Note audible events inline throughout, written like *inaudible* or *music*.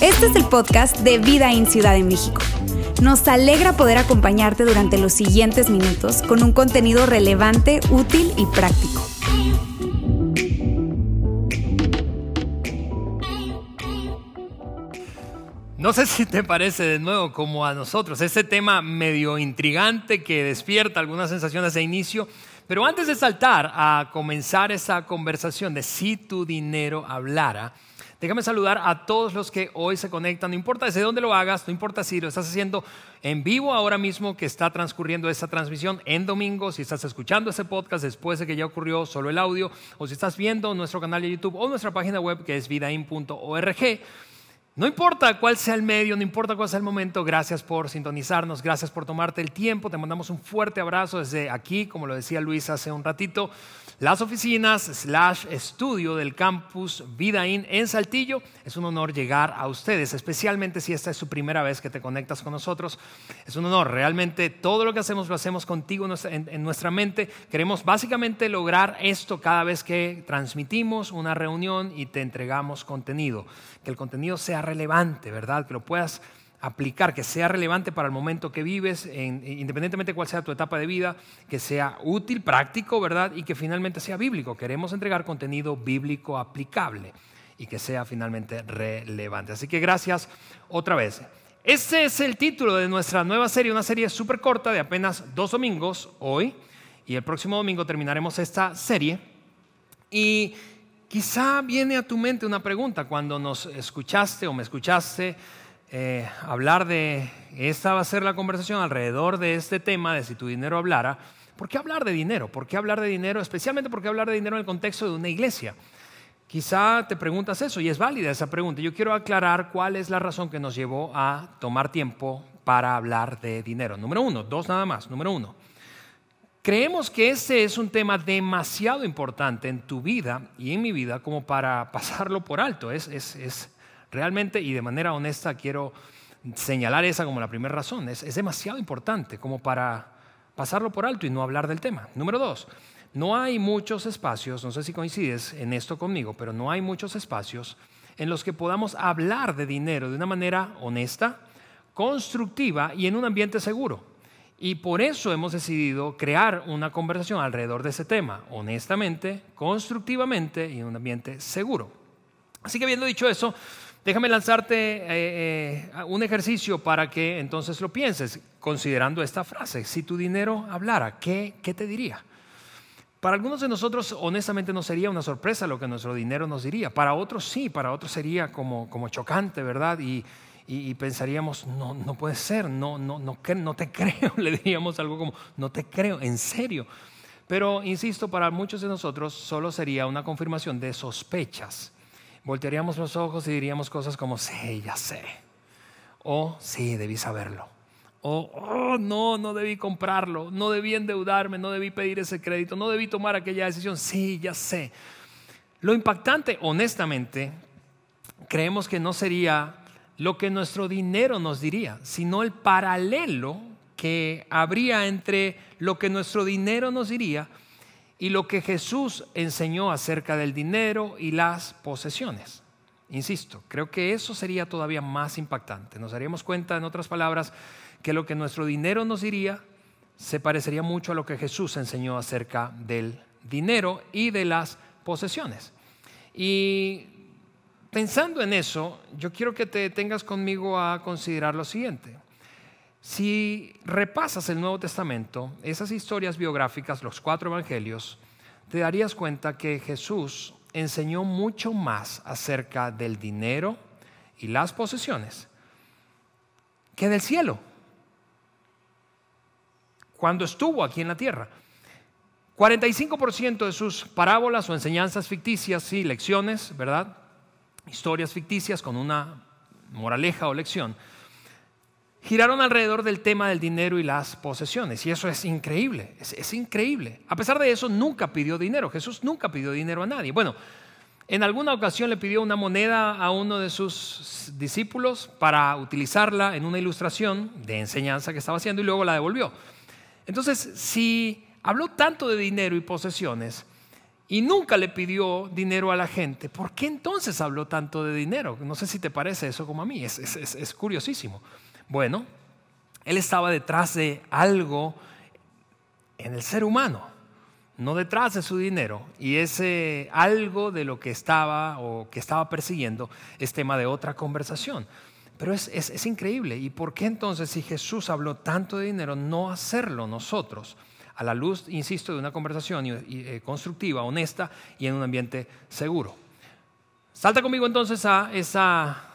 Este es el podcast de Vida en Ciudad de México. Nos alegra poder acompañarte durante los siguientes minutos con un contenido relevante, útil y práctico. No sé si te parece de nuevo como a nosotros, ese tema medio intrigante que despierta algunas sensaciones de inicio, pero antes de saltar a comenzar esa conversación de si tu dinero hablara, Déjame saludar a todos los que hoy se conectan, no importa desde dónde lo hagas, no importa si lo estás haciendo en vivo ahora mismo que está transcurriendo esta transmisión en domingo, si estás escuchando ese podcast después de que ya ocurrió solo el audio, o si estás viendo nuestro canal de YouTube o nuestra página web que es vidain.org. No importa cuál sea el medio, no importa cuál sea el momento, gracias por sintonizarnos, gracias por tomarte el tiempo, te mandamos un fuerte abrazo desde aquí, como lo decía Luis hace un ratito las oficinas slash estudio del campus Vidaín en Saltillo. Es un honor llegar a ustedes, especialmente si esta es su primera vez que te conectas con nosotros. Es un honor, realmente todo lo que hacemos lo hacemos contigo en nuestra mente. Queremos básicamente lograr esto cada vez que transmitimos una reunión y te entregamos contenido. Que el contenido sea relevante, ¿verdad? Que lo puedas aplicar, que sea relevante para el momento que vives, independientemente de cuál sea tu etapa de vida, que sea útil, práctico, ¿verdad? Y que finalmente sea bíblico. Queremos entregar contenido bíblico aplicable y que sea finalmente relevante. Así que gracias otra vez. Este es el título de nuestra nueva serie, una serie súper corta de apenas dos domingos hoy. Y el próximo domingo terminaremos esta serie. Y quizá viene a tu mente una pregunta cuando nos escuchaste o me escuchaste eh, hablar de, esta va a ser la conversación alrededor de este tema de si tu dinero hablara. ¿Por qué hablar de dinero? ¿Por qué hablar de dinero? Especialmente porque hablar de dinero en el contexto de una iglesia. Quizá te preguntas eso y es válida esa pregunta. Yo quiero aclarar cuál es la razón que nos llevó a tomar tiempo para hablar de dinero. Número uno, dos nada más. Número uno, creemos que ese es un tema demasiado importante en tu vida y en mi vida como para *laughs* pasarlo por alto. Es Realmente y de manera honesta quiero señalar esa como la primera razón. Es, demasiado importante como para pasarlo por alto y no hablar del tema. Número dos, no hay muchos espacios, no sé si coincides en esto conmigo, pero no hay muchos espacios en los que podamos hablar de dinero de una manera honesta, constructiva y en un ambiente seguro. Y por eso hemos decidido crear una conversación alrededor de ese tema, honestamente, constructivamente y en un ambiente seguro. Así que habiendo dicho eso, Déjame lanzarte eh, eh, un ejercicio para que entonces lo pienses, considerando esta frase. Si tu dinero hablara, ¿qué, te diría? Para algunos de nosotros, honestamente, no sería una sorpresa lo que nuestro dinero nos diría. Para otros sí, para otros sería como, chocante, ¿verdad? Y, pensaríamos, no, no puede ser, no, no, no, no te *laughs* creo. Le diríamos algo como, no te creo, en serio. Pero, insisto, para muchos de nosotros solo sería una confirmación de sospechas voltearíamos los ojos y diríamos cosas como, sí, ya sé. O sí, debí saberlo. O, oh, no, no debí comprarlo, no debí endeudarme, no debí pedir ese crédito, no debí tomar aquella decisión. Sí, ya sé. Lo impactante, honestamente, creemos que no sería lo que nuestro dinero nos diría, sino el paralelo que habría entre lo que nuestro dinero nos diría y lo que Jesús enseñó acerca del dinero y las posesiones. Insisto, creo que eso sería todavía más impactante. Nos daríamos cuenta, en otras palabras, que lo que nuestro dinero nos diría se parecería mucho a lo que Jesús enseñó acerca del dinero y de las posesiones. Y pensando en eso, yo quiero que te tengas conmigo a considerar lo siguiente. Si repasas el Nuevo Testamento, esas historias biográficas, los cuatro evangelios, te darías cuenta que Jesús enseñó mucho más acerca del dinero y las posesiones que del cielo, cuando estuvo aquí en la tierra. 45% de sus parábolas o enseñanzas ficticias, y lecciones, ¿verdad? Historias ficticias con una moraleja o lección giraron alrededor del tema del dinero y las posesiones. Y eso es increíble, es, increíble. A pesar de eso, nunca pidió dinero. Jesús nunca pidió dinero a nadie. Bueno, en alguna ocasión le pidió una moneda a uno de sus discípulos para utilizarla en una ilustración de enseñanza que estaba haciendo y luego la devolvió. Entonces, si habló tanto de dinero y posesiones, y nunca le pidió dinero a la gente, ¿por qué entonces habló tanto de dinero? No sé si te parece eso como a mí, es, es curiosísimo. Bueno, él estaba detrás de algo en el ser humano, no detrás de su dinero. Y ese algo de lo que estaba o que estaba persiguiendo es tema de otra conversación. Pero es, increíble. ¿Y por qué entonces si Jesús habló tanto de dinero, no hacerlo nosotros? A la luz, insisto, de una conversación eh, constructiva, honesta y en un ambiente seguro. Salta conmigo entonces a esa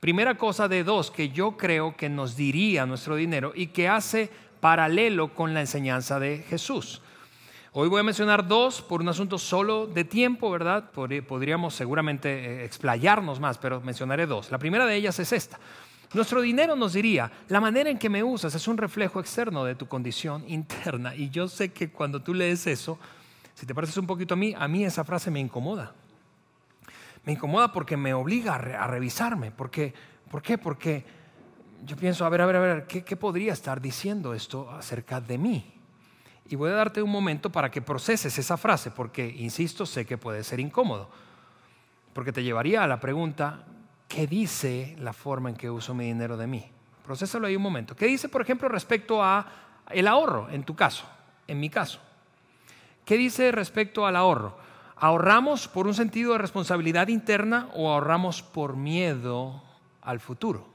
primera cosa de dos que yo creo que nos diría nuestro dinero y que hace paralelo con la enseñanza de Jesús. Hoy voy a mencionar dos por un asunto solo de tiempo, ¿verdad? Podríamos seguramente eh, explayarnos más, pero mencionaré dos. La primera de ellas es esta. Nuestro dinero nos diría, la manera en que me usas es un reflejo externo de tu condición interna. Y yo sé que cuando tú lees eso, si te pareces un poquito a mí, a mí esa frase me incomoda. Me incomoda porque me obliga a, revisarme. Porque, ¿Por qué? Porque yo pienso, a ver, a ver, a ver, ¿qué, podría estar diciendo esto acerca de mí? Y voy a darte un momento para que proceses esa frase, porque, insisto, sé que puede ser incómodo. Porque te llevaría a la pregunta, ¿qué dice la forma en que uso mi dinero de mí? Procésalo ahí un momento. ¿Qué dice, por ejemplo, respecto a el ahorro, en tu caso, en mi caso? ¿Qué dice respecto al ahorro? ¿Ahorramos por un sentido de responsabilidad interna o ahorramos por miedo al futuro?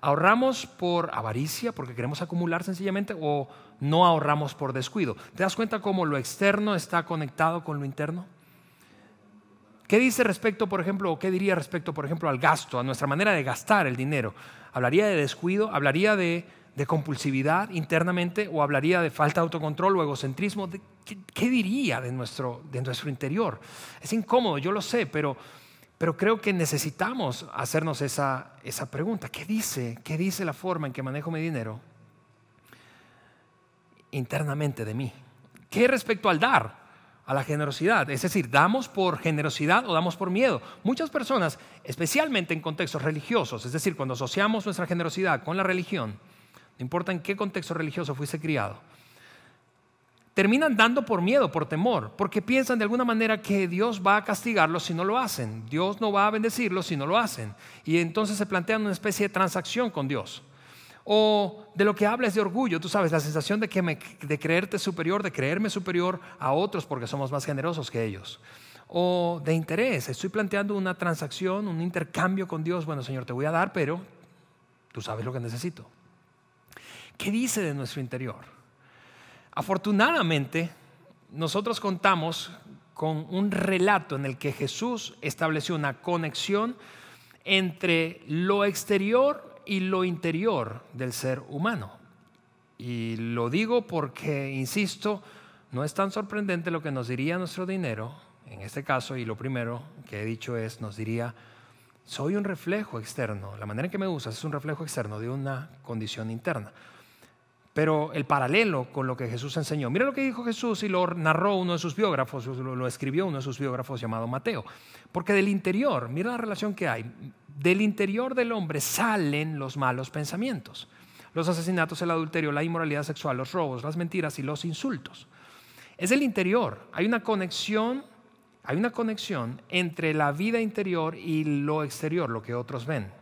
¿Ahorramos por avaricia, porque queremos acumular sencillamente, o no ahorramos por descuido? ¿Te das cuenta cómo lo externo está conectado con lo interno? ¿Qué dice respecto, por ejemplo, o qué diría respecto, por ejemplo, al gasto, a nuestra manera de gastar el dinero? ¿Hablaría de descuido? ¿Hablaría de, compulsividad internamente? ¿O hablaría de falta de autocontrol o egocentrismo? ¿qué, diría de nuestro, de nuestro interior? Es incómodo, yo lo sé, pero, pero creo que necesitamos hacernos esa, esa pregunta. ¿Qué dice? ¿Qué dice la forma en que manejo mi dinero internamente de mí? ¿Qué respecto al dar? a la generosidad. Es decir, damos por generosidad o damos por miedo. Muchas personas, especialmente en contextos religiosos, es decir, cuando asociamos nuestra generosidad con la religión, no importa en qué contexto religioso fuiste criado, terminan dando por miedo, por temor, porque piensan de alguna manera que Dios va a castigarlos si no lo hacen, Dios no va a bendecirlos si no lo hacen, y entonces se plantean una especie de transacción con Dios. O de lo que habla es de orgullo, tú sabes, la sensación de, que de creerte superior, de creerme superior a otros porque somos más generosos que ellos. O de interés, estoy planteando una transacción, un intercambio con Dios, bueno Señor, te voy a dar, pero tú sabes lo que necesito. ¿Qué dice de nuestro interior? Afortunadamente, nosotros contamos con un relato en el que Jesús estableció una conexión entre lo exterior y lo interior del ser humano. Y lo digo porque, insisto, no es tan sorprendente lo que nos diría nuestro dinero, en este caso, y lo primero que he dicho es, nos diría, soy un reflejo externo, la manera en que me usas es un reflejo externo de una condición interna. Pero el paralelo con lo que Jesús enseñó, mira lo que dijo Jesús y lo narró uno de sus biógrafos, lo, escribió uno de sus biógrafos llamado Mateo. Porque del interior, mira la relación que hay, del interior del hombre salen los malos pensamientos, los asesinatos, el adulterio, la inmoralidad sexual, los robos, las mentiras y los insultos. Es del interior, hay una conexión, hay una conexión entre la vida interior y lo exterior, lo que otros ven.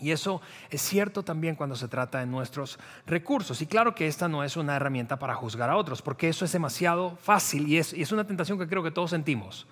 Y eso es cierto también cuando se trata de nuestros recursos. Y claro que esta no es una herramienta para juzgar a otros, porque eso es demasiado fácil y es, una tentación que creo que todos sentimos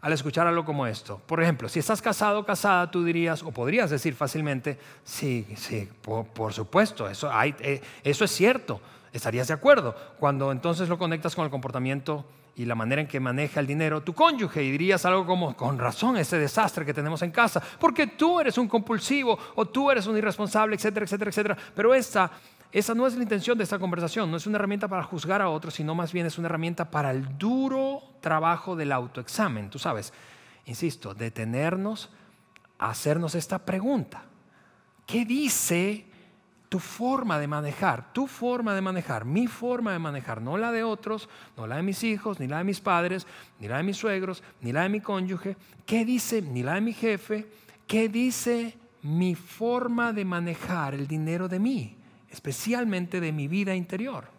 al escuchar algo como esto. Por ejemplo, si estás casado o casada, tú dirías, o podrías decir fácilmente, sí, sí, por, supuesto, eso, eh, eso es cierto, estarías de acuerdo. Cuando entonces lo conectas con el comportamiento y la manera en que maneja el dinero tu cónyuge y dirías algo como, con razón, ese desastre que tenemos en casa, porque tú eres un compulsivo o tú eres un irresponsable, etcétera, etcétera, etcétera. Pero esta, esa no es la intención de esta conversación, no es una herramienta para juzgar a otros, sino más bien es una herramienta para el duro trabajo del autoexamen, tú sabes, insisto, detenernos a hacernos esta pregunta. ¿Qué dice tu forma de manejar, tu forma de manejar, mi forma de manejar, no la de otros, no la de mis hijos, ni la de mis padres, ni la de mis suegros, ni la de mi cónyuge, ¿qué dice? Ni la de mi jefe, ¿qué dice mi forma de manejar el dinero de mí, especialmente de mi vida interior?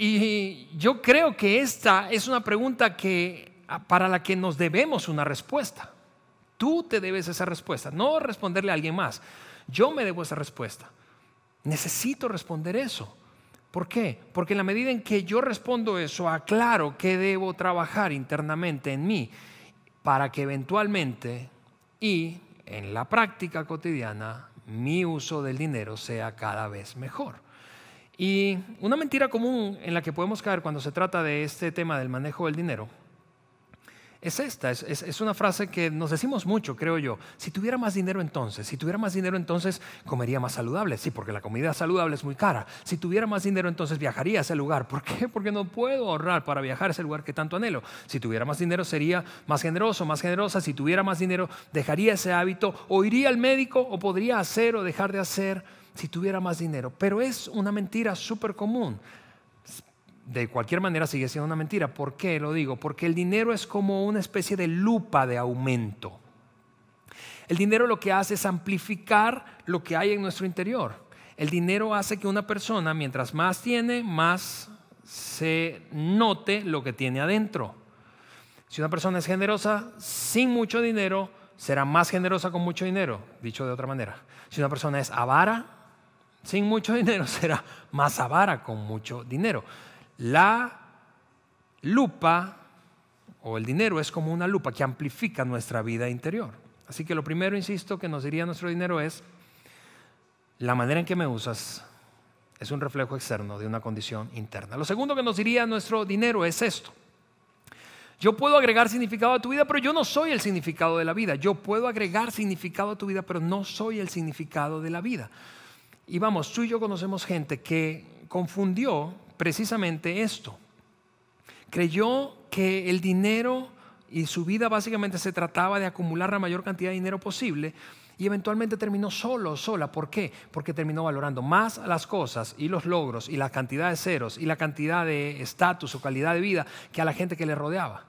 Y yo creo que esta es una pregunta que, para la que nos debemos una respuesta. Tú te debes esa respuesta, no responderle a alguien más. Yo me debo esa respuesta. Necesito responder eso. ¿Por qué? Porque en la medida en que yo respondo eso, aclaro que debo trabajar internamente en mí para que eventualmente y en la práctica cotidiana mi uso del dinero sea cada vez mejor. Y una mentira común en la que podemos caer cuando se trata de este tema del manejo del dinero es esta, es, una frase que nos decimos mucho, creo yo. Si tuviera más dinero entonces, si tuviera más dinero entonces comería más saludable, sí, porque la comida saludable es muy cara. Si tuviera más dinero entonces viajaría a ese lugar. ¿Por qué? *laughs* Porque no puedo ahorrar para viajar a ese lugar que tanto anhelo. Si tuviera más dinero sería más generoso, más generosa. Si tuviera más dinero dejaría ese hábito o iría al médico o podría hacer o dejar de hacer si tuviera más dinero. Pero es una mentira súper común de cualquier manera sigue siendo una mentira. ¿Por qué lo digo? Porque el dinero es como una especie de lupa de aumento. El dinero lo que hace es amplificar lo que hay en nuestro interior. El dinero hace que una persona, mientras más tiene, más se note lo que tiene adentro. Si una persona es generosa sin mucho dinero, será más generosa con mucho dinero, dicho de otra manera. Si una persona es avara sin mucho dinero, *laughs* será más avara con mucho dinero. La lupa o el dinero es como una lupa que amplifica nuestra vida interior. Así que lo primero, insisto, que nos diría nuestro dinero es, la manera en que me usas es un reflejo externo de una condición interna. Lo segundo que nos diría nuestro dinero es esto. Yo puedo agregar significado a tu vida, pero yo no soy el significado de la vida. Yo puedo agregar significado a tu vida, pero no soy el significado de la vida. Y vamos, tú y yo conocemos gente que confundió precisamente esto. Creyó que el dinero y su vida básicamente se trataba de acumular la mayor cantidad de dinero posible y eventualmente terminó solo, sola. ¿Por qué? Porque terminó valorando más las cosas y los logros y la cantidad de ceros y la cantidad de estatus o calidad de vida que a la gente que le rodeaba.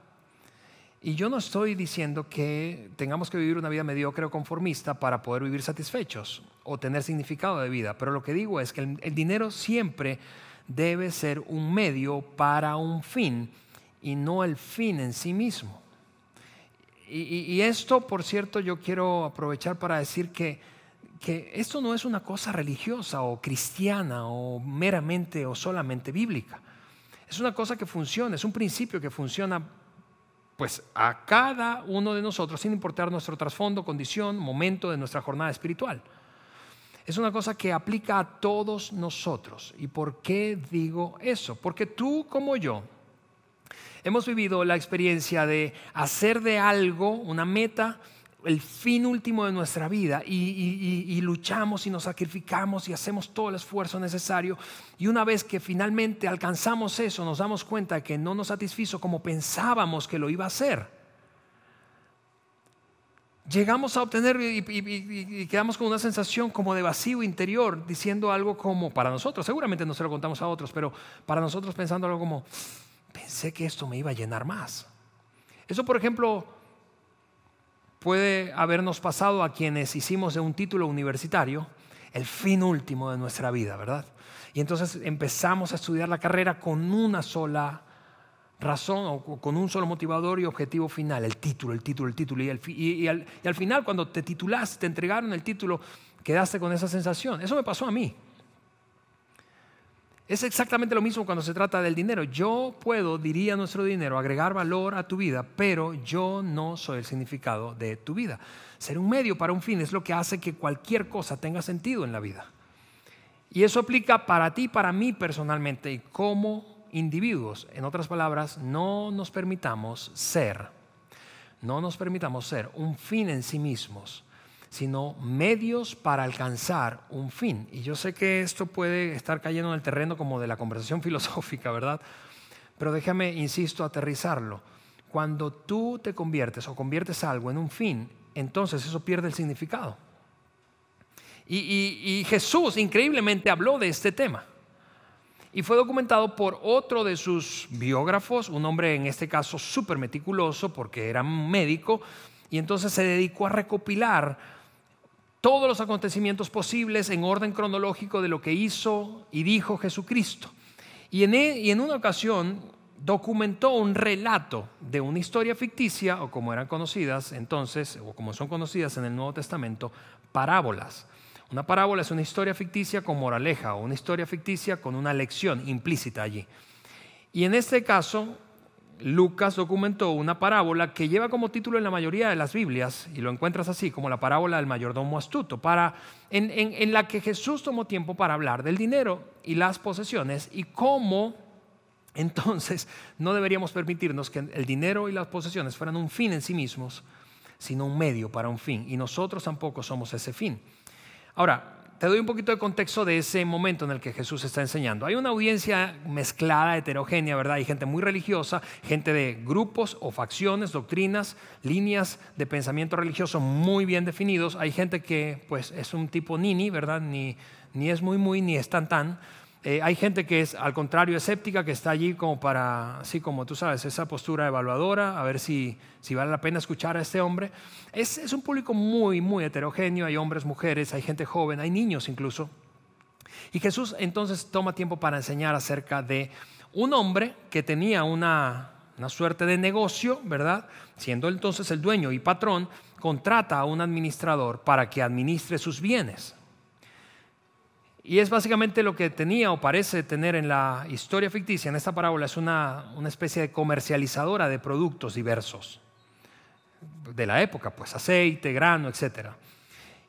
Y yo no estoy diciendo que tengamos que vivir una vida mediocre o conformista para poder vivir satisfechos o tener significado de vida, pero lo que digo es que el, el dinero siempre debe ser un medio para un fin y no el fin en sí mismo. Y, esto, por cierto, yo quiero aprovechar para decir que, que esto no es una cosa religiosa o cristiana o meramente o solamente bíblica. Es una cosa que funciona, es un principio que funciona pues a cada uno de nosotros sin importar nuestro trasfondo, condición, momento de nuestra jornada espiritual es una cosa que aplica a todos nosotros. ¿Y por qué digo eso? Porque tú como yo hemos vivido la experiencia de hacer de algo una meta, el fin último de nuestra vida y, luchamos y nos sacrificamos y hacemos todo el esfuerzo necesario y una vez que finalmente alcanzamos eso nos damos cuenta que no nos satisfizo como pensábamos que lo iba a hacer llegamos a obtener y, quedamos con una sensación como de vacío interior, diciendo algo como, para nosotros, seguramente no se lo contamos a otros, pero para nosotros pensando algo como, pensé que esto me iba a llenar más. Eso, por ejemplo, puede habernos pasado a quienes hicimos de un título universitario el fin último de nuestra vida, ¿verdad? Y entonces empezamos a estudiar la carrera con una sola razón o con un solo motivador y objetivo final, el título, el título, el título. Y, al, y, al, final, cuando te titulaste, te entregaron el título, quedaste con esa sensación. Eso me pasó a mí. Es exactamente lo mismo cuando se trata del dinero. Yo puedo, diría nuestro dinero, agregar valor a tu vida, pero yo no soy el significado de tu vida. Ser un medio para un fin es lo que hace que cualquier cosa tenga sentido en la vida. Y eso aplica para ti, para mí personalmente. Y cómo individuos. En otras palabras, no nos permitamos ser, no nos permitamos ser un fin en sí mismos, sino medios para alcanzar un fin. Y yo sé que esto puede estar cayendo en el terreno como de la conversación *laughs* filosófica, ¿verdad? Pero déjame, insisto, aterrizarlo. Cuando tú te conviertes o conviertes algo en un fin, entonces eso pierde el significado. y Jesús increíblemente habló de este tema y fue documentado por otro de sus biógrafos, un hombre en este caso súper meticuloso porque era médico, y entonces se dedicó a recopilar todos los acontecimientos posibles en orden cronológico de lo que hizo y dijo Jesucristo. Y en, e, y en una ocasión documentó un relato de una historia ficticia, o como eran conocidas entonces, o como son conocidas en el Nuevo Testamento, parábolas. Una parábola es una historia ficticia con moraleja o una historia ficticia con una lección implícita allí. Y en este caso, Lucas documentó una parábola que lleva como título en la mayoría de las Biblias, y lo encuentras así, como la parábola del mayordomo astuto, para, en, en la que Jesús tomó tiempo para hablar del dinero y las posesiones y cómo entonces *laughs* no deberíamos permitirnos que el dinero y las posesiones fueran un fin en sí mismos, sino un medio para un fin, y nosotros tampoco somos ese fin. Ahora, te doy un poquito de contexto de ese momento en el que Jesús está enseñando. Hay una audiencia mezclada, heterogénea, ¿verdad? Hay gente muy religiosa, gente de grupos o facciones, doctrinas, líneas de pensamiento religioso muy bien definidos. Hay gente que pues es un tipo nini, ¿verdad? Ni, ni es muy muy, ni es tan tan. Eh, hay gente que es al contrario escéptica, que está allí como para, así como tú sabes, esa postura evaluadora, a ver si, si vale la pena escuchar a este hombre. Es, es un público muy, muy heterogéneo, hay hombres, mujeres, hay gente joven, hay niños incluso. Y Jesús entonces toma tiempo para enseñar acerca de un hombre que tenía una, una suerte de negocio, ¿verdad? Siendo entonces el dueño y patrón, contrata a un administrador para que administre sus bienes. Y es básicamente lo que tenía o parece tener en la historia ficticia, en esta parábola, es una, especie de comercializadora de productos diversos de la época, pues aceite, grano, etc.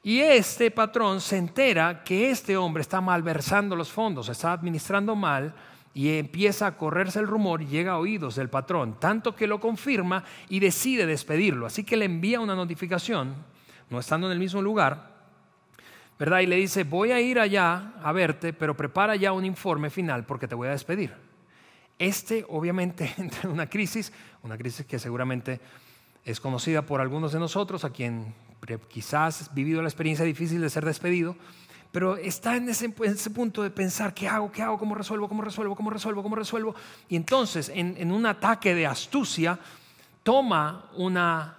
Y este patrón se entera que este hombre está malversando los fondos, está administrando mal y empieza a correrse el rumor y llega a oídos del patrón, tanto que lo confirma y decide despedirlo. Así que le envía una notificación, no estando en el mismo lugar, ¿verdad? Y le dice, voy a ir allá a verte, pero prepara ya un informe final porque te voy a despedir. Este obviamente *laughs* entra en una crisis, una crisis que seguramente es conocida por algunos de nosotros, a quien quizás ha vivido la experiencia difícil de ser despedido, pero está en ese, punto de pensar, ¿qué hago? ¿Qué hago? ¿Cómo resuelvo? ¿Cómo resuelvo? ¿Cómo resuelvo? ¿Cómo resuelvo? Y entonces, en un ataque de astucia, toma una,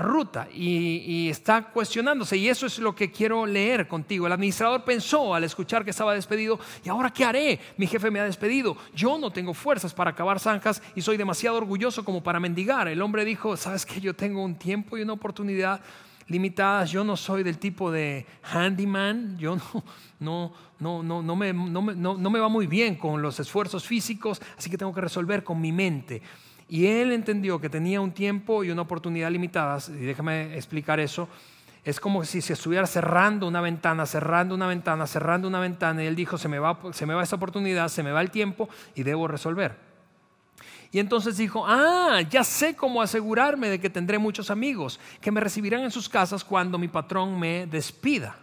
ruta y, está cuestionándose. Y eso es lo que quiero leer contigo. El administrador pensó al escuchar que estaba despedido, ¿y ahora qué haré? Mi jefe me ha despedido. Yo no tengo fuerzas para acabar zanjas y soy demasiado orgulloso como para mendigar. El hombre dijo, ¿sabes que Yo tengo un tiempo y una oportunidad limitadas. Yo no soy del tipo de handyman. Yo no, no, no, no, me, no, no me va muy bien con los esfuerzos físicos, así que tengo que resolver con mi mente. Y él entendió que tenía un tiempo y una oportunidad limitadas, y déjame explicar eso, es como si se estuviera cerrando una ventana, cerrando una ventana, cerrando una ventana, y él dijo, se me va, se me va esa oportunidad, se me va el tiempo y debo resolver. Y entonces dijo, ah, ya sé cómo asegurarme de que tendré muchos amigos, que me recibirán en sus casas cuando mi patrón me despida.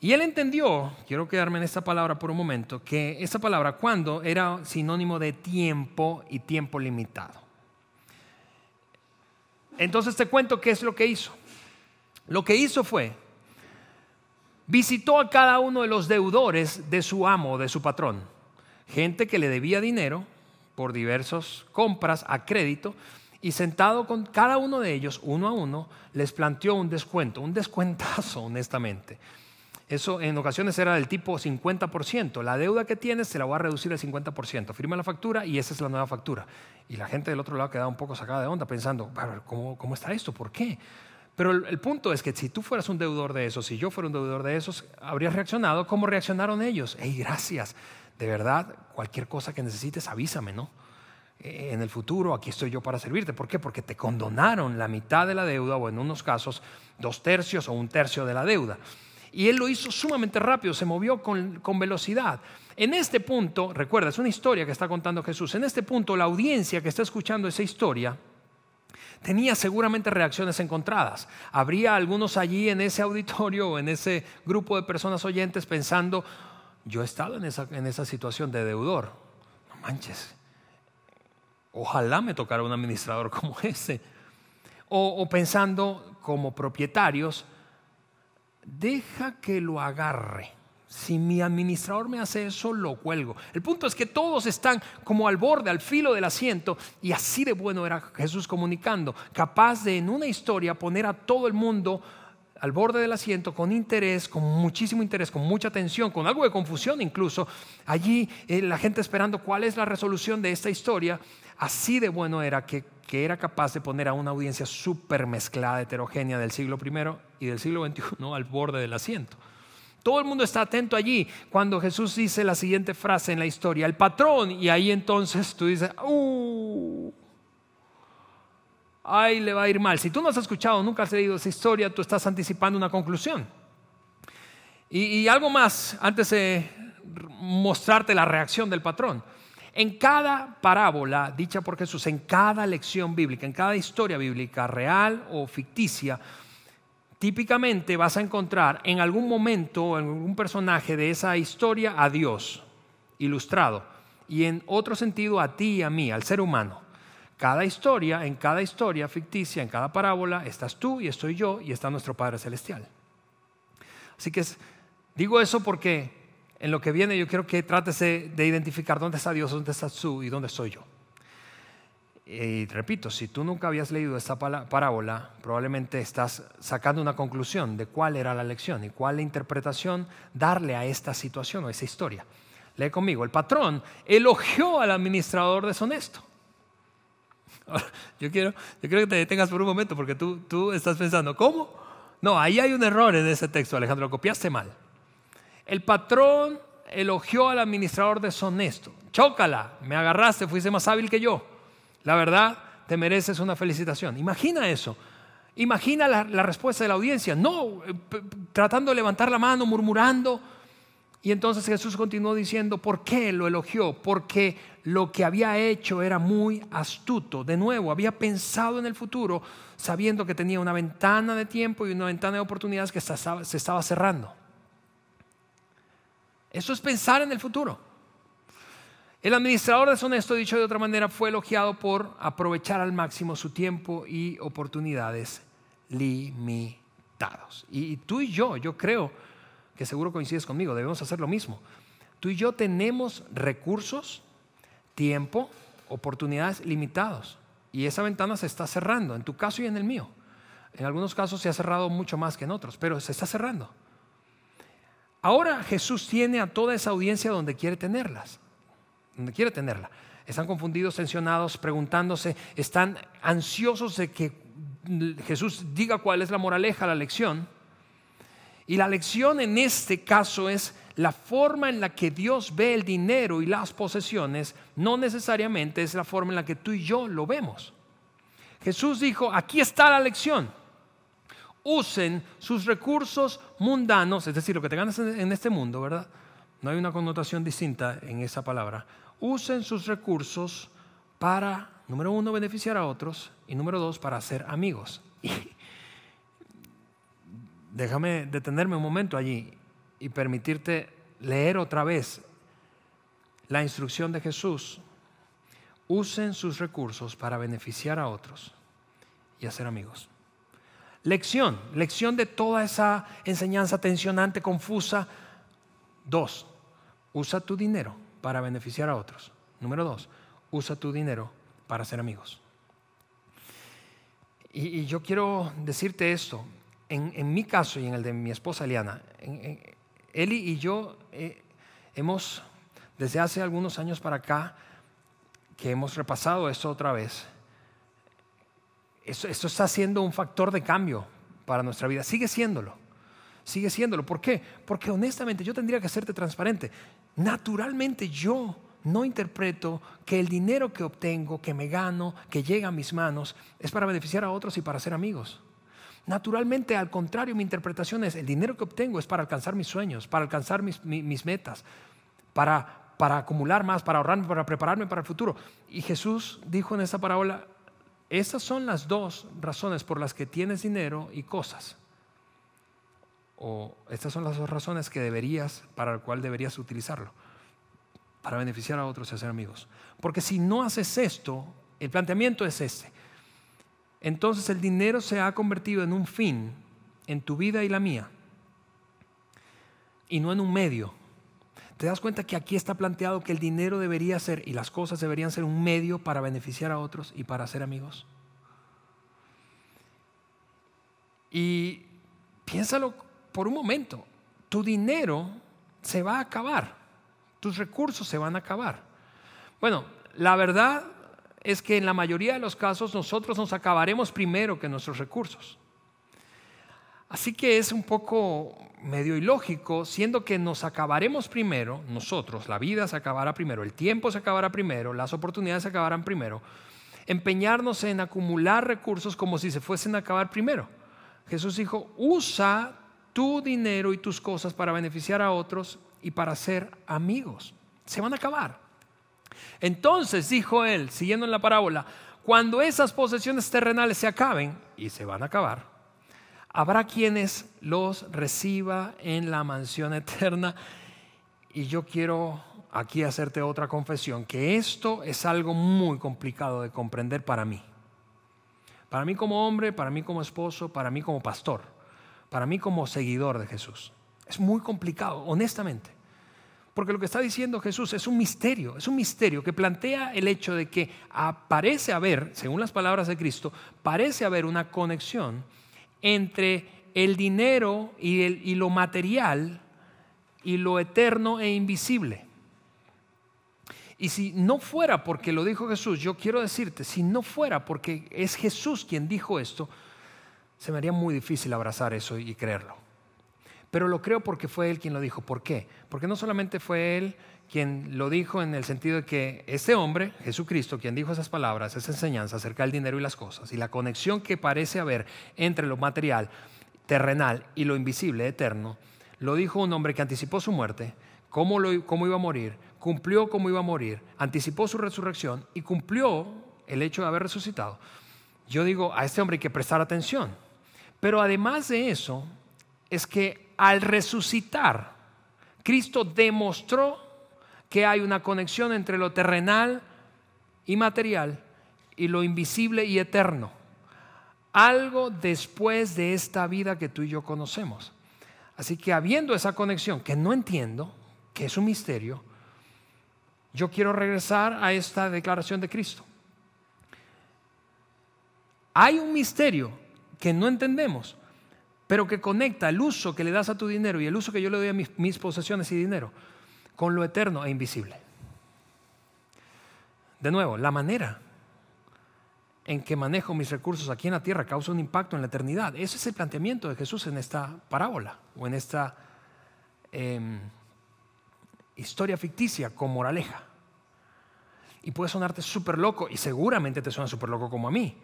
Y él entendió, quiero quedarme en esta palabra por un momento, que esa palabra cuando era sinónimo de tiempo y tiempo limitado. Entonces te cuento qué es lo que hizo. Lo que hizo fue, visitó a cada uno de los deudores de su amo, de su patrón. Gente que le debía dinero por diversas compras a crédito y sentado con cada uno de ellos, uno a uno, les planteó un descuento, un descuentazo, *laughs* honestamente eso en ocasiones era del tipo 50%. La deuda que tienes se la voy a reducir al 50%. Firma la factura y esa es la nueva factura. Y la gente del otro lado quedaba un poco sacada de onda pensando, ¿cómo, cómo está esto? ¿Por qué? Pero el, punto es que si tú fueras un deudor de esos, si yo fuera un deudor de esos, habrías reaccionado como reaccionaron ellos. ¡Ey, gracias! De verdad, cualquier cosa que necesites, avísame, ¿no? Eh, en el futuro aquí estoy yo para servirte. ¿Por qué? Porque te condonaron la mitad de la deuda o en unos casos dos tercios o un tercio de la deuda. Y él lo hizo sumamente rápido, se movió con, velocidad. En este punto, recuerda, es una historia que está contando Jesús, en este punto la audiencia que está escuchando esa historia tenía seguramente reacciones encontradas. Habría algunos allí en ese auditorio o en ese grupo de personas oyentes pensando, yo he estado en esa, situación de deudor. No manches, ojalá me tocara un administrador *laughs* como ese. o pensando como propietarios, deja que lo agarre. Si mi administrador me hace eso, lo cuelgo. El punto es que todos están como al borde, al filo del asiento, y así de bueno era Jesús comunicando, capaz de en una historia poner a todo el mundo al borde del asiento con interés, con muchísimo interés, con mucha atención, con algo de confusión incluso. Allí eh, la gente esperando cuál es la resolución de esta historia. Así de bueno era que, que era capaz de poner a una audiencia súper mezclada, heterogénea del siglo I y del siglo XXI al borde del asiento. Todo el mundo está atento allí cuando Jesús dice la siguiente frase en la historia, el patrón, y ahí entonces tú dices, ¡uh! Ahí le va a ir mal. Si tú no has escuchado, nunca has leído esa historia, tú estás anticipando una conclusión. Y, y algo más, antes de mostrarte la reacción del patrón. En cada parábola dicha por Jesús, en cada lección bíblica, en cada historia bíblica, real o ficticia, típicamente vas a encontrar en algún momento, en algún personaje de esa historia, a Dios ilustrado. Y en otro sentido, a ti y a mí, al ser humano. Cada historia, en cada historia ficticia, en cada parábola, estás tú y estoy yo y está nuestro Padre Celestial. Así que digo eso porque en lo que viene yo quiero que trates de identificar dónde está Dios, dónde estás tú y dónde estoy yo. Y repito, si tú nunca habías leído esta parábola, probablemente estás sacando una conclusión de cuál era la lección y cuál la interpretación darle a esta situación o a esa historia. Lee conmigo, el patrón elogió al administrador deshonesto. *laughs* Yo quiero, yo quiero que te detengas por un momento porque tú, tú estás pensando, ¿cómo? No, ahí hay un error en ese texto, Alejandro, lo copiaste mal. El patrón elogió al administrador deshonesto. Chócala, me agarraste, fuiste más hábil que yo. La verdad, te mereces una felicitación. Imagina eso. Imagina la, respuesta de la audiencia. No, eh, tratando de levantar la mano, murmurando. Y entonces Jesús continuó diciendo, ¿por qué lo elogió? Porque lo que había hecho era muy astuto. De nuevo, había pensado en el futuro, sabiendo que tenía una ventana de tiempo y una ventana de oportunidades que se estaba cerrando. Eso es pensar en el futuro. El administrador deshonesto, dicho de otra manera, fue elogiado por aprovechar al máximo su tiempo y oportunidades limitados. Y tú y yo, yo creo que seguro coincides conmigo, debemos hacer lo mismo. Tú y yo tenemos recursos, tiempo, oportunidades limitados. Y esa ventana se está cerrando, en tu caso y en el mío. En algunos casos se ha cerrado mucho más que en otros, pero se está cerrando. Ahora Jesús tiene a toda esa audiencia donde quiere tenerlas donde quiere tenerla. Están confundidos, tensionados, preguntándose, están ansiosos de que Jesús diga cuál es la moraleja, la lección. Y la lección en este caso es la forma en la que Dios ve el dinero y las posesiones, no necesariamente es la forma en la que tú y yo lo vemos. Jesús dijo, aquí está la lección. Usen sus recursos mundanos, es decir, lo que te ganas en este mundo, ¿verdad? No hay una connotación distinta en esa palabra usen sus recursos para, número uno, beneficiar a otros y número dos, para ser amigos. *laughs* déjame detenerme un momento allí y permitirte leer otra vez la instrucción de Jesús. Usen sus recursos para beneficiar a otros y hacer amigos. Lección, lección de toda esa enseñanza tensionante, confusa. Dos, usa tu dinero para beneficiar a otros. Número dos, usa tu dinero para ser amigos. Y, yo quiero decirte esto, en, mi caso y en el de mi esposa Eliana, Eli y yo eh, hemos, desde hace algunos años para acá, que hemos repasado esto otra vez, esto está siendo un factor de cambio para nuestra vida, sigue siéndolo sigue siéndolo. ¿Por qué? Porque honestamente yo tendría que serte transparente. Naturalmente yo no interpreto que el dinero que obtengo, que me gano, que llega a mis manos, es para beneficiar a otros y para ser amigos. Naturalmente, al contrario, mi interpretación es, el dinero que obtengo es para alcanzar mis sueños, para alcanzar mis, metas, para, para acumular más, para ahorrarme, para prepararme para el futuro. Y Jesús dijo en esa parábola, esas son las dos razones por las que tienes dinero y cosas o estas son las dos razones que deberías, para el cual deberías utilizarlo, para beneficiar a otros y hacer amigos. Porque si no haces esto, el planteamiento es este. Entonces el dinero se ha convertido en un fin en tu vida y la mía, y no en un medio. ¿Te das cuenta que aquí está planteado que el dinero debería ser y las cosas deberían ser un medio para beneficiar a otros y para hacer amigos? Y piénsalo por un momento, tu dinero se va a acabar, tus recursos se van a acabar. Bueno, la verdad es que en la mayoría de los casos nosotros nos acabaremos primero que nuestros recursos. Así que es un poco medio ilógico, siendo que nos acabaremos primero, nosotros, la vida se acabará primero, el tiempo se acabará primero, las oportunidades se acabarán primero, empeñarnos en acumular recursos como si se fuesen a acabar primero. Jesús dijo, usa tu dinero y tus cosas para beneficiar a otros y para ser amigos. Se van a acabar. Entonces, dijo él, siguiendo en la parábola, cuando esas posesiones terrenales se acaben, y se van a acabar, habrá quienes los reciba en la mansión eterna. Y yo quiero aquí hacerte otra confesión, que esto es algo muy complicado de comprender para mí. Para mí como hombre, para mí como esposo, para mí como pastor, para mí como seguidor de Jesús. Es muy complicado, honestamente. Porque lo que está diciendo Jesús es un misterio, es un misterio que plantea el hecho de que parece haber, según las palabras de Cristo, parece haber una conexión entre el dinero y, lo material y lo eterno e invisible. Y si no fuera porque lo dijo Jesús, yo quiero decirte, si no fuera porque es Jesús quien dijo esto, se me haría muy difícil abrazar eso y creerlo. Pero lo creo porque fue Él quien lo dijo. ¿Por qué? Porque no solamente fue Él quien lo dijo en el sentido de que este hombre, Jesucristo, quien dijo esas palabras, esa enseñanza acerca del dinero y las cosas, y la conexión que parece haber entre lo material, terrenal, y lo invisible, eterno, lo dijo un hombre que anticipó su muerte, cómo, lo, cómo iba a morir, cumplió cómo iba a morir, anticipó su resurrección y cumplió el hecho de haber resucitado. Yo digo, a este hombre hay que prestar atención. Pero además de eso, es que al resucitar, Cristo demostró que hay una conexión entre lo terrenal y material y lo invisible y eterno. Algo después de esta vida que tú y yo conocemos. Así que habiendo esa conexión que no entiendo, que es un misterio, yo quiero regresar a esta declaración de Cristo. Hay un misterio que no entendemos, pero que conecta el uso que le das a tu dinero y el uso que yo le doy a mis, posesiones y dinero con lo eterno e invisible. De nuevo, la manera en que manejo mis recursos aquí en la tierra causa un impacto en la eternidad. Ese es el planteamiento de Jesús en esta parábola o en esta em, historia ficticia con moraleja. Y puede sonarte súper loco, y seguramente te suena súper loco como a mí.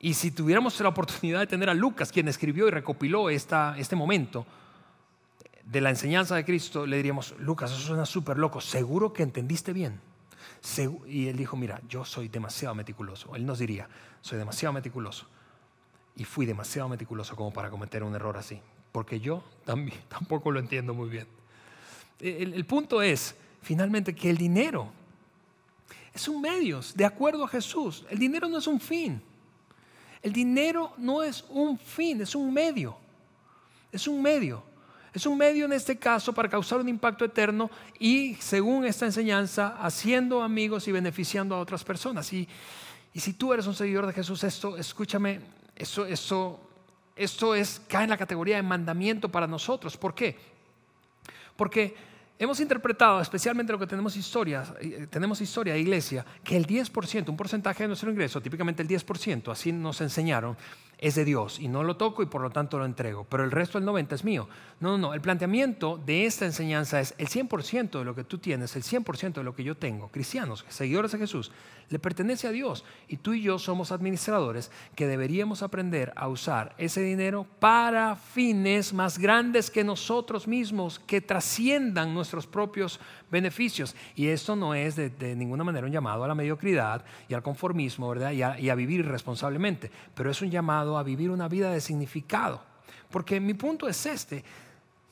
Y si tuviéramos la oportunidad de tener a Lucas, quien escribió y recopiló esta, este momento de la enseñanza de Cristo, le diríamos, Lucas, eso suena súper loco, seguro que entendiste bien. Y él dijo, mira, yo soy demasiado meticuloso. Él nos diría, soy demasiado meticuloso. Y fui demasiado meticuloso como para cometer un error así. Porque yo *laughs* tampoco lo entiendo muy bien. El, punto es, finalmente, que el dinero es un medio, de acuerdo a Jesús. El dinero no es un fin. El dinero no es un fin, es un medio. Es un medio. Es un medio en este caso para causar un impacto eterno y, según esta enseñanza, haciendo amigos y beneficiando a otras personas. Y, y si tú eres un seguidor de Jesús, esto, escúchame, esto, esto, esto es, cae en la categoría de mandamiento para nosotros. ¿Por qué? Porque hemos interpretado, especialmente lo que tenemos historia, eh, tenemos historia de iglesia, que el 10%, un porcentaje de nuestro ingreso, típicamente el 10%, así nos enseñaron, es de Dios y no lo toco y por lo tanto lo entrego, pero el resto del 90 es mío. No, no, no, el planteamiento de esta enseñanza es el 100% de lo que tú tienes, el 100% de lo que yo tengo, cristianos, seguidores de Jesús, le pertenece a Dios y tú y yo somos administradores que deberíamos aprender a usar ese dinero para fines más grandes que nosotros mismos, que trasciendan nuestros propios beneficios. Y esto no es de, ninguna manera un llamado a la mediocridad y al conformismo, ¿verdad? Y a, y a vivir irresponsablemente, pero es un llamado a vivir una vida de significado. Porque mi punto es este,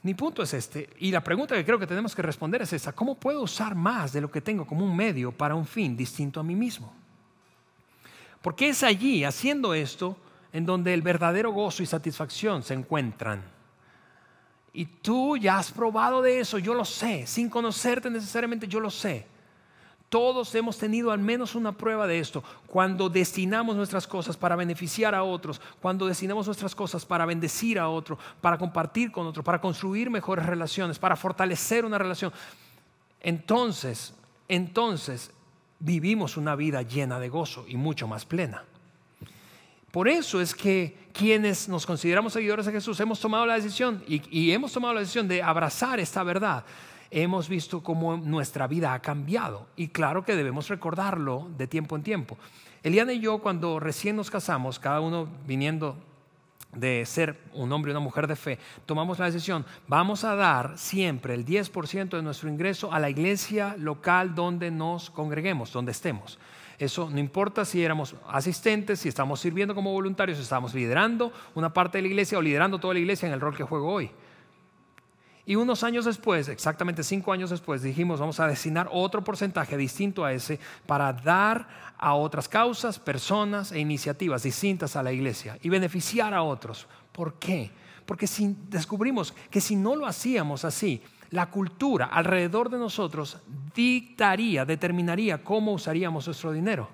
mi punto es este, y la pregunta que creo que tenemos que responder es esta, ¿cómo puedo usar más de lo que tengo como un medio para un fin distinto a mí mismo? Porque es allí, haciendo esto, en donde el verdadero gozo y satisfacción se encuentran. Y tú ya has probado de eso, yo lo sé, sin conocerte necesariamente, yo lo sé. Todos hemos tenido al menos una prueba de esto. Cuando destinamos nuestras cosas para beneficiar a otros, cuando destinamos nuestras cosas para bendecir a otro, para compartir con otro, para construir mejores relaciones, para fortalecer una relación, entonces, entonces vivimos una vida llena de gozo y mucho más plena. Por eso es que quienes nos consideramos seguidores de Jesús hemos tomado la decisión y, hemos tomado la decisión de abrazar esta verdad hemos visto cómo nuestra vida ha cambiado y claro que debemos recordarlo de tiempo en tiempo. Eliana y yo cuando recién nos casamos, cada uno viniendo de ser un hombre y una mujer de fe, tomamos la decisión, vamos a dar siempre el 10% de nuestro ingreso a la iglesia local donde nos congreguemos, donde estemos. Eso no importa si éramos asistentes, si estamos sirviendo como voluntarios, si estamos liderando una parte de la iglesia o liderando toda la iglesia en el rol que juego hoy. Y unos años después, exactamente cinco años después, dijimos, vamos a destinar otro porcentaje distinto a ese para dar a otras causas, personas e iniciativas distintas a la iglesia y beneficiar a otros. ¿Por qué? Porque si descubrimos que si no lo hacíamos así, la cultura alrededor de nosotros dictaría, determinaría cómo usaríamos nuestro dinero.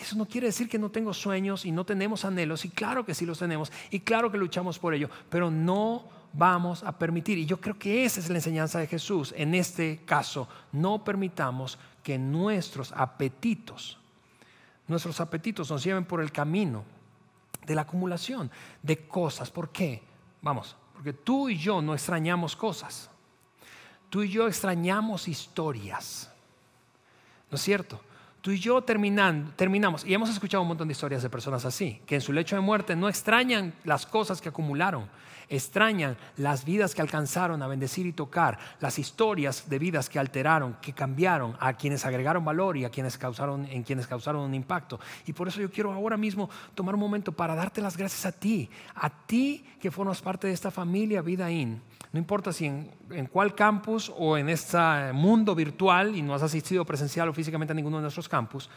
Eso no quiere decir que no tengo sueños y no tenemos anhelos, y claro que sí los tenemos, y claro que luchamos por ello, pero no vamos a permitir. Y yo creo que esa es la enseñanza de Jesús. En este caso, no permitamos que nuestros apetitos, nuestros apetitos nos lleven por el camino de la acumulación de cosas. ¿Por qué? Vamos, porque tú y yo no extrañamos cosas. Tú y yo extrañamos historias. ¿No es cierto? Tú y yo terminamos, y hemos escuchado un montón de historias de personas así, que en su lecho de muerte no extrañan las cosas que acumularon, extrañan las vidas que alcanzaron a bendecir y tocar, las historias de vidas que alteraron, que cambiaron, a quienes agregaron valor y a quienes causaron, en quienes causaron un impacto. Y por eso yo quiero ahora mismo tomar un momento para darte las gracias a ti, a ti que formas parte de esta familia Vida In. No importa si en, en cuál campus o en este mundo virtual y no has asistido presencial o físicamente a ninguno de nuestros campus,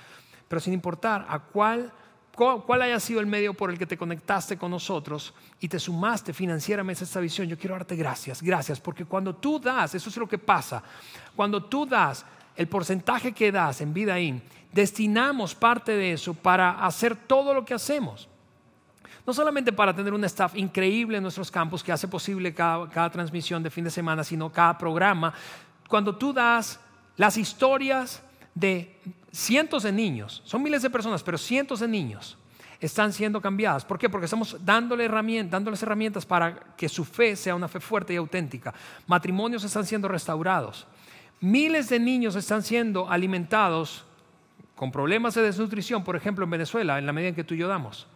pero sin importar a cuál cuál haya sido el medio por el que te conectaste con nosotros y te sumaste financieramente a esta visión, yo quiero darte gracias, gracias, porque cuando tú das, eso es lo que pasa, cuando tú das el porcentaje que das en vida in, destinamos parte de eso para hacer todo lo que hacemos. No solamente para tener un staff increíble en nuestros campos que hace posible cada, cada transmisión de fin de semana, sino cada programa. Cuando tú das las historias de cientos de niños, son miles de personas, pero cientos de niños están siendo cambiadas. ¿Por qué? Porque estamos dándole herramientas, dándoles herramientas para que su fe sea una fe fuerte y auténtica. Matrimonios están siendo restaurados. Miles de niños están siendo alimentados con problemas de desnutrición, por ejemplo, en Venezuela, en la medida en que tú y yo damos.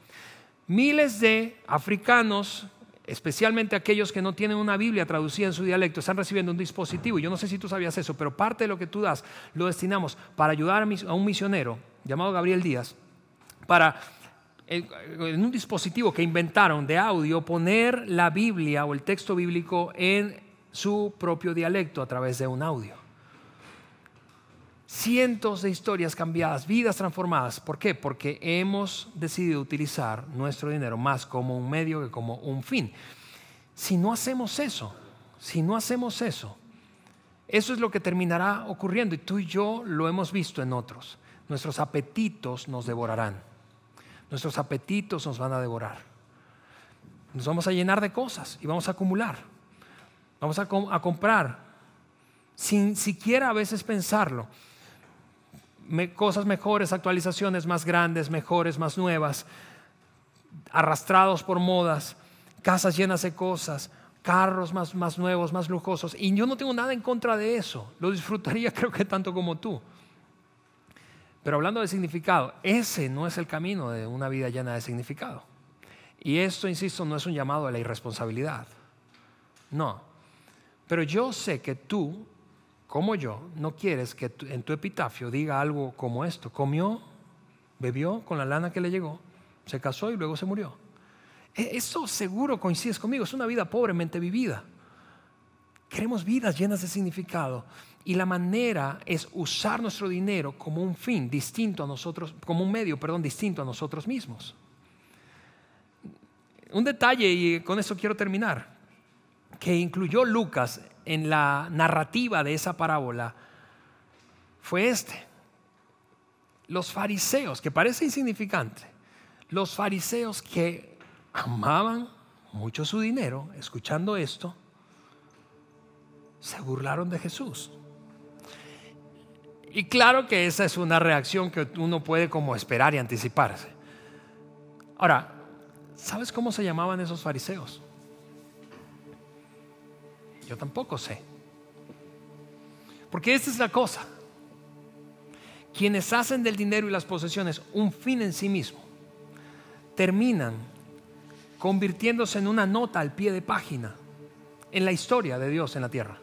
Miles de africanos especialmente aquellos que no tienen una Biblia traducida en su dialecto, están recibiendo un dispositivo. Yo no sé si tú sabías eso, pero parte de lo que tú das lo destinamos para ayudar a un misionero llamado Gabriel Díaz, para en un dispositivo que inventaron de audio poner la Biblia o el texto bíblico en su propio dialecto a través de un audio cientos de historias cambiadas, vidas transformadas. ¿Por qué? Porque hemos decidido utilizar nuestro dinero más como un medio que como un fin. Si no hacemos eso, si no hacemos eso, eso es lo que terminará ocurriendo y tú y yo lo hemos visto en otros. Nuestros apetitos nos devorarán. Nuestros apetitos nos van a devorar. Nos vamos a llenar de cosas y vamos a acumular. Vamos a, a comprar sin siquiera a veces pensarlo cosas mejores, actualizaciones más grandes, mejores, más nuevas, arrastrados por modas, casas llenas de cosas, carros más, más nuevos, más lujosos. Y yo no tengo nada en contra de eso. Lo disfrutaría *laughs* creo que tanto como tú. Pero hablando de significado, ese no es el camino de una vida llena de significado. Y esto, insisto, no es un llamado a la irresponsabilidad. No. Pero yo sé que tú como yo, no quieres que en tu epitafio diga algo como esto. Comió, bebió con la lana que le llegó, se casó y luego se murió. E, eso seguro coincides conmigo, es una vida pobremente vivida. Queremos vidas llenas de significado y la manera es usar nuestro dinero como un fin distinto a nosotros, como un medio, perdón, distinto a nosotros mismos. Un detalle, y con eso quiero terminar, que incluyó Lucas en la narrativa de esa parábola fue este. los fariseos, que parece insignificante, los fariseos que amaban mucho su dinero, escuchando esto, se burlaron de Jesús. Y claro que esa es una reacción que uno puede como esperar y anticiparse. Ahora, ¿sabes cómo se llamaban esos fariseos? Yo tampoco sé. Porque esta es la cosa. Quienes hacen del dinero y las posesiones un fin en sí mismo, terminan convirtiéndose en una nota al pie de página en la historia de Dios en la tierra.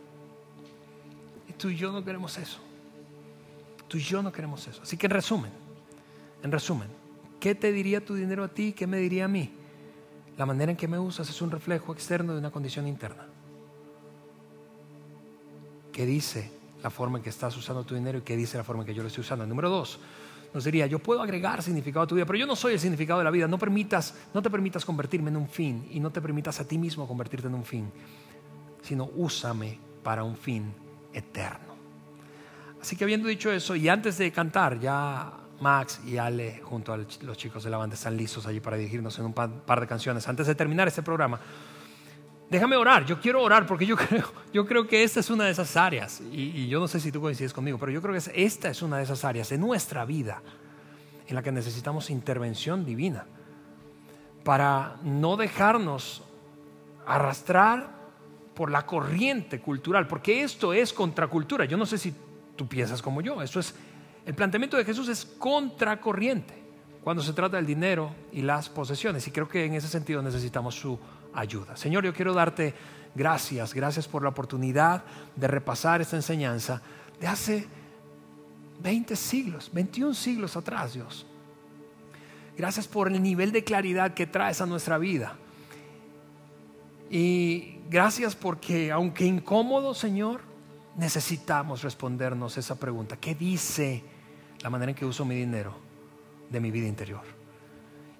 Y tú y yo no queremos eso. Tú y yo no queremos eso. Así que en resumen, en resumen, ¿qué te diría tu dinero a ti? ¿Qué me diría a mí? La manera en que me usas es un reflejo externo de una condición interna. ¿Qué dice la forma en que estás usando tu dinero y qué dice la forma en que yo lo estoy usando? Número dos, nos diría, yo puedo agregar significado a tu vida, pero yo no soy el significado de la vida. No, permitas, no te permitas convertirme en un fin y no te permitas a ti mismo convertirte en un fin, sino úsame para un fin eterno. Así que habiendo dicho eso, y antes de cantar, ya Max y Ale junto a los chicos de la banda están listos allí para dirigirnos en un par de canciones. Antes de terminar este programa, déjame orar, yo quiero orar porque yo *laughs* creo, yo creo que esta es una de esas áreas, y, yo no sé si tú coincides conmigo, pero yo creo que esta es una de esas áreas de nuestra vida en la que necesitamos intervención divina para no dejarnos arrastrar por la corriente cultural, porque esto es contracultura. Yo no sé si tú piensas como yo, esto es, el planteamiento de Jesús es contracorriente cuando se trata del dinero y las posesiones, y creo que en ese sentido necesitamos su ayuda. Señor, yo quiero darte gracias, gracias por la oportunidad de repasar esta enseñanza de hace 20 siglos, 21 siglos atrás, Dios. Gracias por el nivel de claridad que traes a nuestra vida. Y gracias porque, aunque incómodo, Señor, necesitamos respondernos esa pregunta. ¿Qué dice la manera en que uso mi dinero de mi vida interior?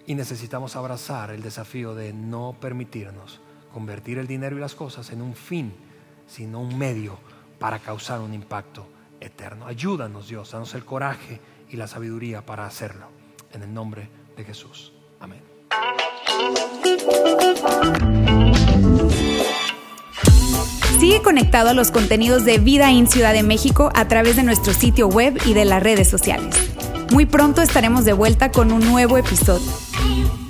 Y necesitamos abrazar el desafío de no permitirnos convertir el dinero y las cosas en un fin, sino un medio para causar un impacto eterno. Ayúdanos Dios, danos el coraje y la sabiduría para hacerlo. En el nombre de Jesús. Amén. Sigue conectado a los contenidos de Vida en Ciudad de México a través de nuestro sitio web y de las redes sociales. Muy pronto estaremos de vuelta con un nuevo episodio. you.